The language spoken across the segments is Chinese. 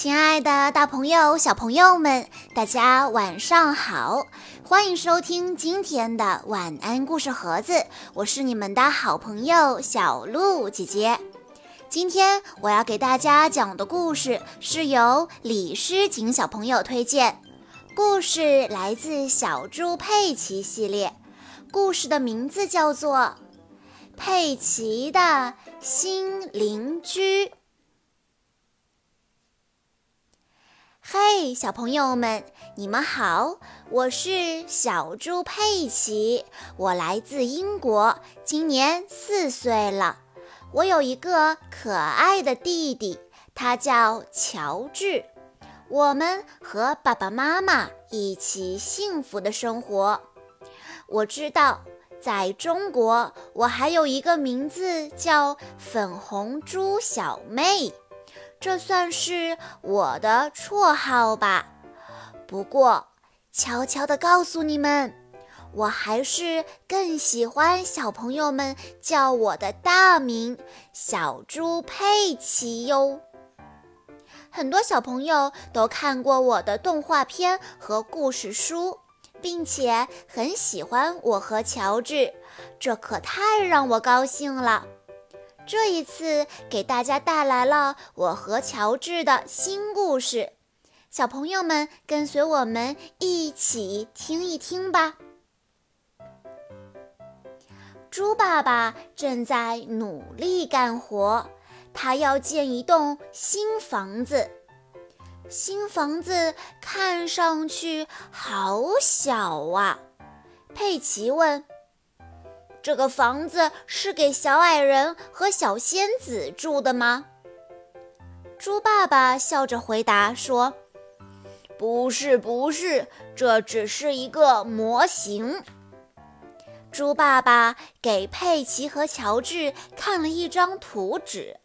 亲爱的，大朋友、小朋友们，大家晚上好！欢迎收听今天的晚安故事盒子，我是你们的好朋友小鹿姐姐。今天我要给大家讲的故事是由李诗锦小朋友推荐，故事来自《小猪佩奇》系列，故事的名字叫做《佩奇的新邻居》。嘿，小朋友们，你们好！我是小猪佩奇，我来自英国，今年四岁了。我有一个可爱的弟弟，他叫乔治。我们和爸爸妈妈一起幸福的生活。我知道，在中国，我还有一个名字叫粉红猪小妹。这算是我的绰号吧。不过，悄悄地告诉你们，我还是更喜欢小朋友们叫我的大名“小猪佩奇”哟。很多小朋友都看过我的动画片和故事书，并且很喜欢我和乔治，这可太让我高兴了。这一次给大家带来了我和乔治的新故事，小朋友们跟随我们一起听一听吧。猪爸爸正在努力干活，他要建一栋新房子。新房子看上去好小啊，佩奇问。这个房子是给小矮人和小仙子住的吗？猪爸爸笑着回答说：“不是，不是，这只是一个模型。”猪爸爸给佩奇和乔治看了一张图纸，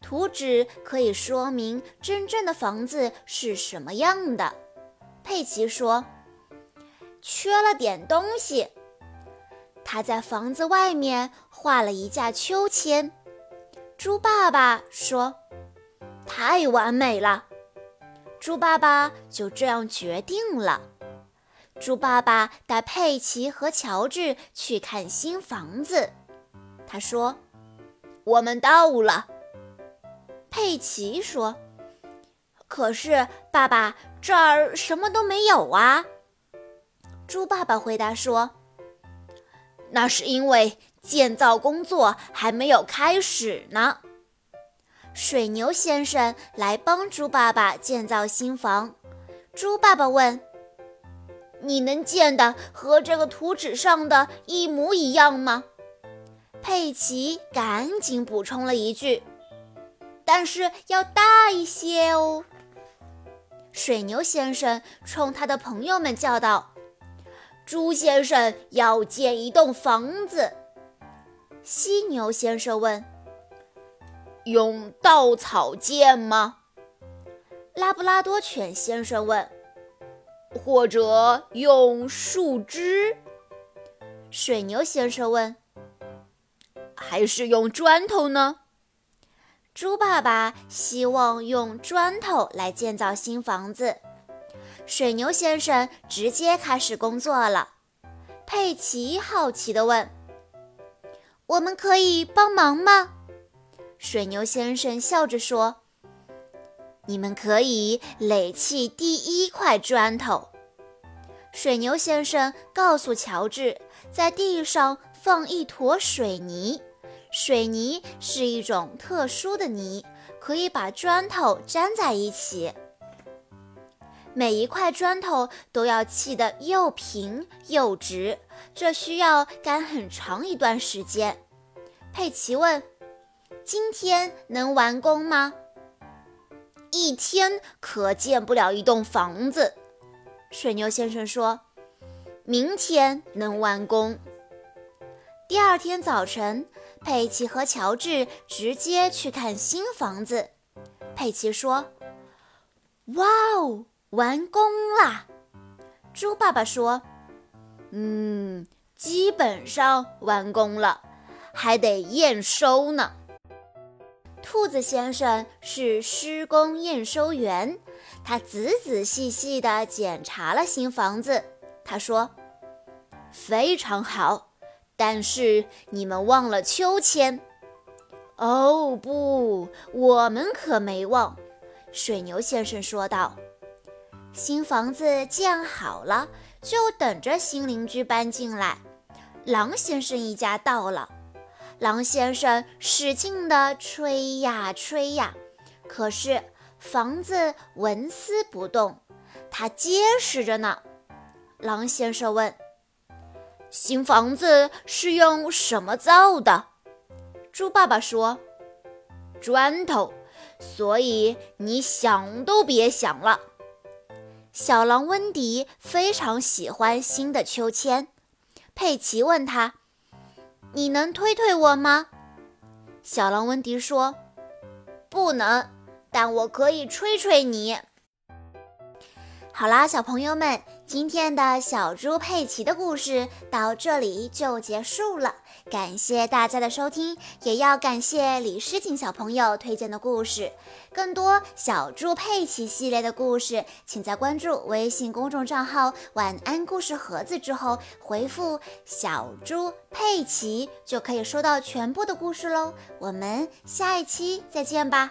图纸可以说明真正的房子是什么样的。佩奇说：“缺了点东西。”他在房子外面画了一架秋千。猪爸爸说：“太完美了。”猪爸爸就这样决定了。猪爸爸带佩奇和乔治去看新房子。他说：“我们到了。”佩奇说：“可是，爸爸，这儿什么都没有啊。”猪爸爸回答说。那是因为建造工作还没有开始呢。水牛先生来帮猪爸爸建造新房。猪爸爸问：“你能建的和这个图纸上的一模一样吗？”佩奇赶紧补充了一句：“但是要大一些哦。”水牛先生冲他的朋友们叫道。猪先生要建一栋房子。犀牛先生问：“用稻草建吗？”拉布拉多犬先生问：“或者用树枝？”水牛先生问：“还是用砖头呢？”猪爸爸希望用砖头来建造新房子。水牛先生直接开始工作了。佩奇好奇地问：“我们可以帮忙吗？”水牛先生笑着说：“你们可以垒砌第一块砖头。”水牛先生告诉乔治，在地上放一坨水泥。水泥是一种特殊的泥，可以把砖头粘在一起。每一块砖头都要砌得又平又直，这需要干很长一段时间。佩奇问：“今天能完工吗？”“一天可建不了一栋房子。”水牛先生说。“明天能完工。”第二天早晨，佩奇和乔治直接去看新房子。佩奇说：“哇哦！”完工啦！猪爸爸说：“嗯，基本上完工了，还得验收呢。”兔子先生是施工验收员，他仔仔细细地检查了新房子。他说：“非常好，但是你们忘了秋千。”“哦，不，我们可没忘。”水牛先生说道。新房子建好了，就等着新邻居搬进来。狼先生一家到了。狼先生使劲地吹呀吹呀，可是房子纹丝不动，它结实着呢。狼先生问：“新房子是用什么造的？”猪爸爸说：“砖头。”所以你想都别想了。小狼温迪非常喜欢新的秋千。佩奇问他。你能推推我吗？小狼温迪说：“不能，但我可以吹吹你。”好啦，小朋友们，今天的小猪佩奇的故事到这里就结束了。感谢大家的收听，也要感谢李诗锦小朋友推荐的故事。更多小猪佩奇系列的故事，请在关注微信公众账号“晚安故事盒子”之后回复“小猪佩奇”，就可以收到全部的故事喽。我们下一期再见吧。